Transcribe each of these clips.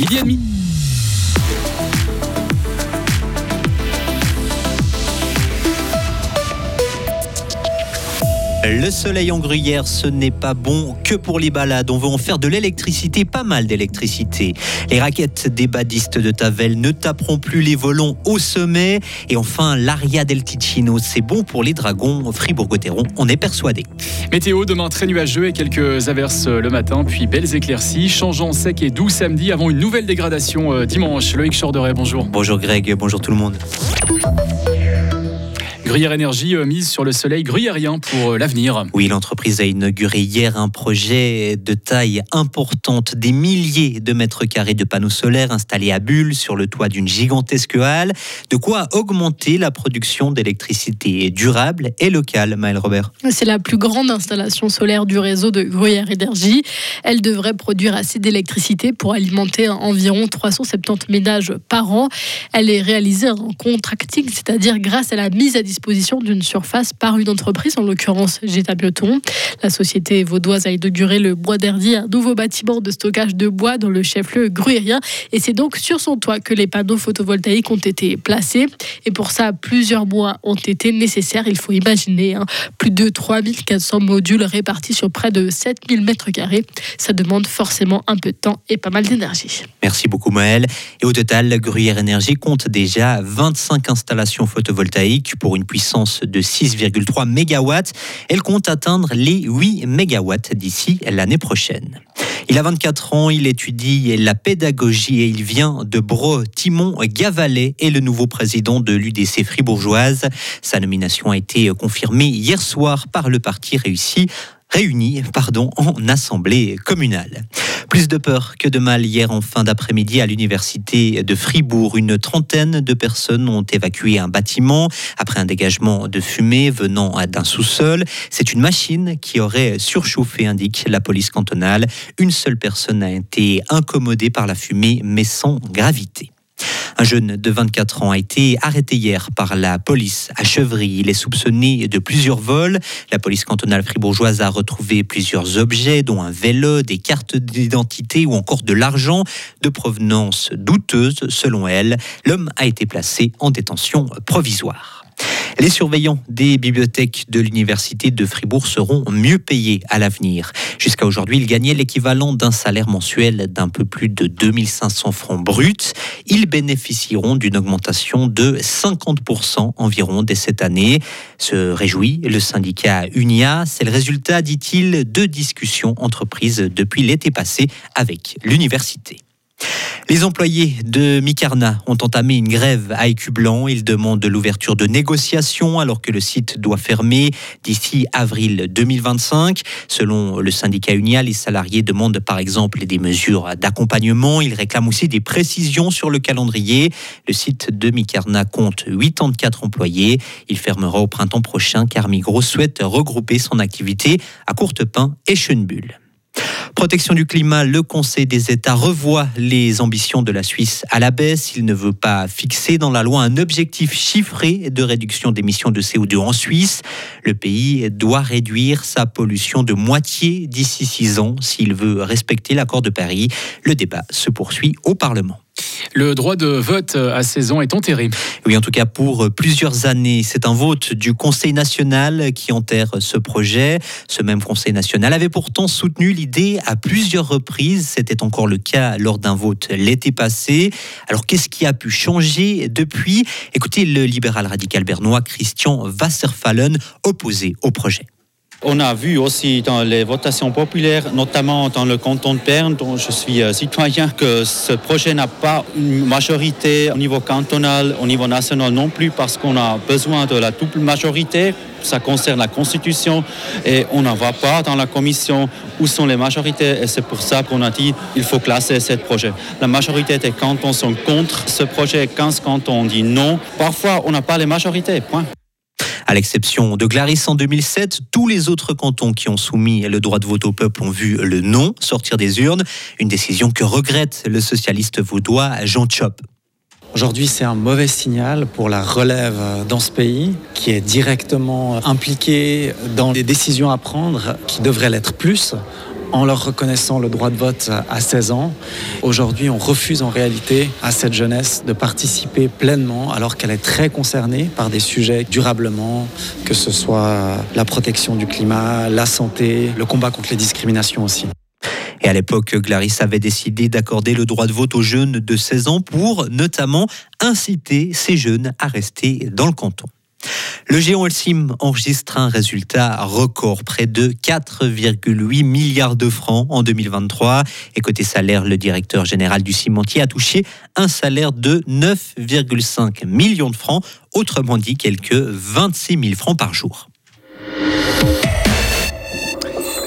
midi et demi. Le soleil en gruyère, ce n'est pas bon que pour les balades. On veut en faire de l'électricité, pas mal d'électricité. Les raquettes des badistes de Tavel ne taperont plus les volants au sommet. Et enfin, l'Aria del Ticino, c'est bon pour les dragons. Fribourg-Gotteron, on est persuadé. Météo, demain très nuageux et quelques averses le matin, puis belles éclaircies. Changeant sec et doux samedi avant une nouvelle dégradation euh, dimanche. Loïc Chorderet, bonjour. Bonjour Greg, bonjour tout le monde. Gruyère Énergie euh, mise sur le soleil gruyérien pour euh, l'avenir. Oui, l'entreprise a inauguré hier un projet de taille importante, des milliers de mètres carrés de panneaux solaires installés à Bulle sur le toit d'une gigantesque halle, de quoi augmenter la production d'électricité durable et locale, Maël Robert. C'est la plus grande installation solaire du réseau de Gruyère Énergie. Elle devrait produire assez d'électricité pour alimenter environ 370 ménages par an. Elle est réalisée en contracting, c'est-à-dire grâce à la mise à disposition d'une surface par une entreprise, en l'occurrence Geta Bioton. La société vaudoise a inauguré le Bois d'Erdi, un nouveau bâtiment de stockage de bois dans le chef-lieu gruyérien. Et c'est donc sur son toit que les panneaux photovoltaïques ont été placés. Et pour ça, plusieurs mois ont été nécessaires. Il faut imaginer hein, plus de 3400 modules répartis sur près de 7000 mètres carrés. Ça demande forcément un peu de temps et pas mal d'énergie. Merci beaucoup Maël. Et au total, Gruyère Énergie compte déjà 25 installations photovoltaïques pour une puissance de 6,3 MW. Elle compte atteindre les 8 MW d'ici l'année prochaine. Il a 24 ans, il étudie la pédagogie et il vient de Bro. Timon Gavalet est le nouveau président de l'UDC fribourgeoise. Sa nomination a été confirmée hier soir par le parti réussi réunis pardon, en assemblée communale. Plus de peur que de mal hier en fin d'après-midi à l'université de Fribourg. Une trentaine de personnes ont évacué un bâtiment après un dégagement de fumée venant d'un sous-sol. C'est une machine qui aurait surchauffé, indique la police cantonale. Une seule personne a été incommodée par la fumée, mais sans gravité. Un jeune de 24 ans a été arrêté hier par la police à Chevry. Il est soupçonné de plusieurs vols. La police cantonale fribourgeoise a retrouvé plusieurs objets, dont un vélo, des cartes d'identité ou encore de l'argent de provenance douteuse selon elle. L'homme a été placé en détention provisoire. Les surveillants des bibliothèques de l'université de Fribourg seront mieux payés à l'avenir. Jusqu'à aujourd'hui, ils gagnaient l'équivalent d'un salaire mensuel d'un peu plus de 2500 francs bruts. Ils bénéficieront d'une augmentation de 50% environ dès cette année. Se réjouit le syndicat UNIA. C'est le résultat, dit-il, de discussions entreprises depuis l'été passé avec l'université. Les employés de Micarna ont entamé une grève à Écublanc. Ils demandent l'ouverture de négociations alors que le site doit fermer d'ici avril 2025. Selon le syndicat Unia, les salariés demandent par exemple des mesures d'accompagnement. Ils réclament aussi des précisions sur le calendrier. Le site de Micarna compte 84 employés. Il fermera au printemps prochain car Migros souhaite regrouper son activité à Courtepin et Schönbull. Protection du climat, le Conseil des États revoit les ambitions de la Suisse à la baisse. Il ne veut pas fixer dans la loi un objectif chiffré de réduction d'émissions de CO2 en Suisse. Le pays doit réduire sa pollution de moitié d'ici six ans s'il veut respecter l'accord de Paris. Le débat se poursuit au Parlement. Le droit de vote à 16 ans est enterré. Oui, en tout cas pour plusieurs années. C'est un vote du Conseil national qui enterre ce projet. Ce même Conseil national avait pourtant soutenu l'idée à plusieurs reprises. C'était encore le cas lors d'un vote l'été passé. Alors qu'est-ce qui a pu changer depuis? Écoutez le libéral radical bernois Christian Wasserfallen opposé au projet. On a vu aussi dans les votations populaires, notamment dans le canton de Berne, dont je suis euh, citoyen, que ce projet n'a pas une majorité au niveau cantonal, au niveau national non plus, parce qu'on a besoin de la double majorité. Ça concerne la Constitution et on n'en voit pas dans la commission où sont les majorités et c'est pour ça qu'on a dit qu'il faut classer ce projet. La majorité des cantons sont contre ce projet, 15 cantons dit non. Parfois, on n'a pas les majorités, point. À l'exception de Clarisse en 2007, tous les autres cantons qui ont soumis le droit de vote au peuple ont vu le non sortir des urnes, une décision que regrette le socialiste vaudois Jean Chop. Aujourd'hui, c'est un mauvais signal pour la relève dans ce pays qui est directement impliquée dans les décisions à prendre qui devraient l'être plus en leur reconnaissant le droit de vote à 16 ans. Aujourd'hui, on refuse en réalité à cette jeunesse de participer pleinement alors qu'elle est très concernée par des sujets durablement, que ce soit la protection du climat, la santé, le combat contre les discriminations aussi. Et à l'époque, Clarisse avait décidé d'accorder le droit de vote aux jeunes de 16 ans pour notamment inciter ces jeunes à rester dans le canton. Le géant Elsim enregistre un résultat record, près de 4,8 milliards de francs en 2023. Et côté salaire, le directeur général du cimentier a touché un salaire de 9,5 millions de francs, autrement dit quelques 26 000 francs par jour.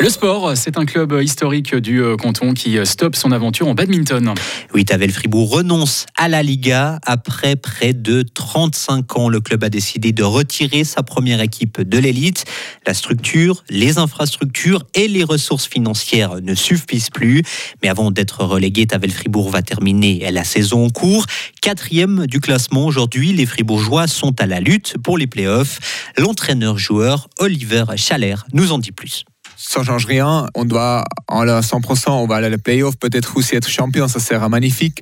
Le sport, c'est un club historique du euh, canton qui euh, stoppe son aventure en badminton. Oui, Tavel Fribourg renonce à la Liga après près de 35 ans. Le club a décidé de retirer sa première équipe de l'élite. La structure, les infrastructures et les ressources financières ne suffisent plus. Mais avant d'être relégué, Tavel Fribourg va terminer la saison en cours. Quatrième du classement aujourd'hui, les Fribourgeois sont à la lutte pour les playoffs. L'entraîneur-joueur Oliver Chaler nous en dit plus ça change rien. On doit en à 100%, on va aller à la playoff, peut-être aussi être champion, ça sera magnifique.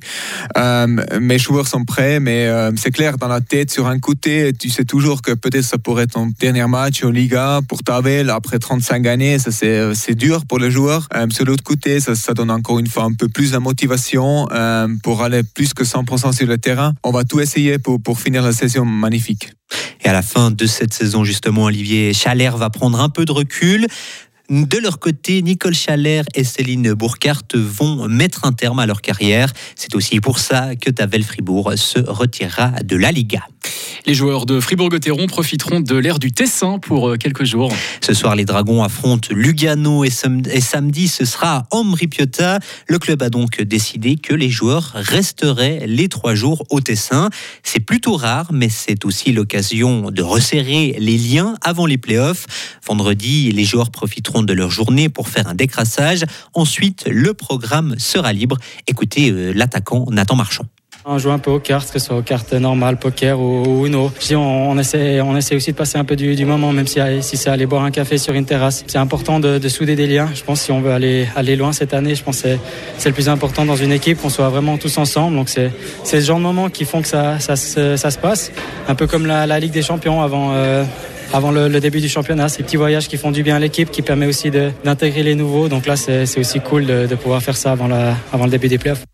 Euh, mes joueurs sont prêts, mais euh, c'est clair, dans la tête, sur un côté, tu sais toujours que peut-être ça pourrait être ton dernier match en Liga pour Tavel après 35 années. Ça, c'est, c'est dur pour les joueurs. Euh, sur l'autre côté, ça, ça, donne encore une fois un peu plus de motivation pour aller plus que 100% sur le terrain. On va tout essayer pour, pour finir la saison magnifique. Et à la fin de cette saison, justement, Olivier Chalère va prendre un peu de recul. De leur côté, Nicole Chalère et Céline Bourcart vont mettre un terme à leur carrière. C'est aussi pour ça que Tavel Fribourg se retirera de la Liga. Les joueurs de Fribourg-Gotteron profiteront de l'ère du Tessin pour euh, quelques jours. Ce soir, les Dragons affrontent Lugano et, samedi, ce sera Ambri Piotta. Le club a donc décidé que les joueurs resteraient les trois jours au Tessin. C'est plutôt rare, mais c'est aussi l'occasion de resserrer les liens avant les playoffs. Vendredi, les joueurs profiteront de leur journée pour faire un décrassage. Ensuite, le programme sera libre. Écoutez euh, l'attaquant Nathan Marchand. On joue un peu aux cartes, que ce soit aux cartes normales, poker ou, Uno. on, essaie, on essaie aussi de passer un peu du, moment, même si, si c'est aller boire un café sur une terrasse. C'est important de, souder des liens. Je pense si on veut aller, aller loin cette année, je pense que c'est le plus important dans une équipe, qu'on soit vraiment tous ensemble. Donc c'est ce genre de moments qui font que ça, ça, se passe. Un peu comme la, Ligue des Champions avant. Euh, avant le, début du championnat. Ces petits voyages qui font du bien à l'équipe, qui permet aussi d'intégrer les nouveaux. Donc là, c'est aussi cool de, de, pouvoir faire ça avant, la, avant le début des playoffs.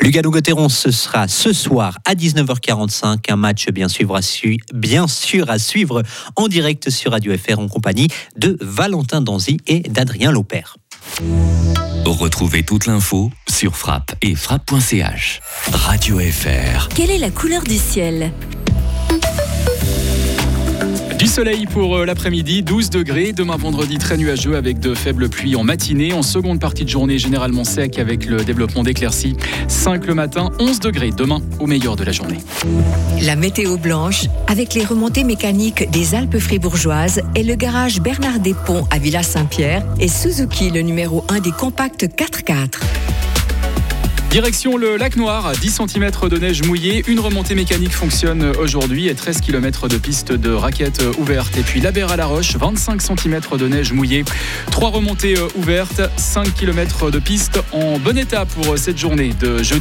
Lugano-Gotteron, ce sera ce soir à 19h45. Un match bien, bien sûr à suivre en direct sur Radio FR en compagnie de Valentin Danzy et d'Adrien Lopère. Retrouvez toute l'info sur frappe et frappe.ch. Radio FR. Quelle est la couleur du ciel? Du soleil pour euh, l'après-midi, 12 degrés. Demain vendredi, très nuageux avec de faibles pluies en matinée. En seconde partie de journée, généralement sec avec le développement d'éclaircies. 5 le matin, 11 degrés demain au meilleur de la journée. La météo blanche avec les remontées mécaniques des Alpes fribourgeoises et le garage Bernard Despont à Villa Saint-Pierre et Suzuki, le numéro 1 des compacts 4x4. Direction le lac Noir, 10 cm de neige mouillée. Une remontée mécanique fonctionne aujourd'hui et 13 km de piste de raquettes ouvertes. Et puis la à la Roche, 25 cm de neige mouillée. Trois remontées ouvertes, 5 km de piste en bon état pour cette journée de jeudi.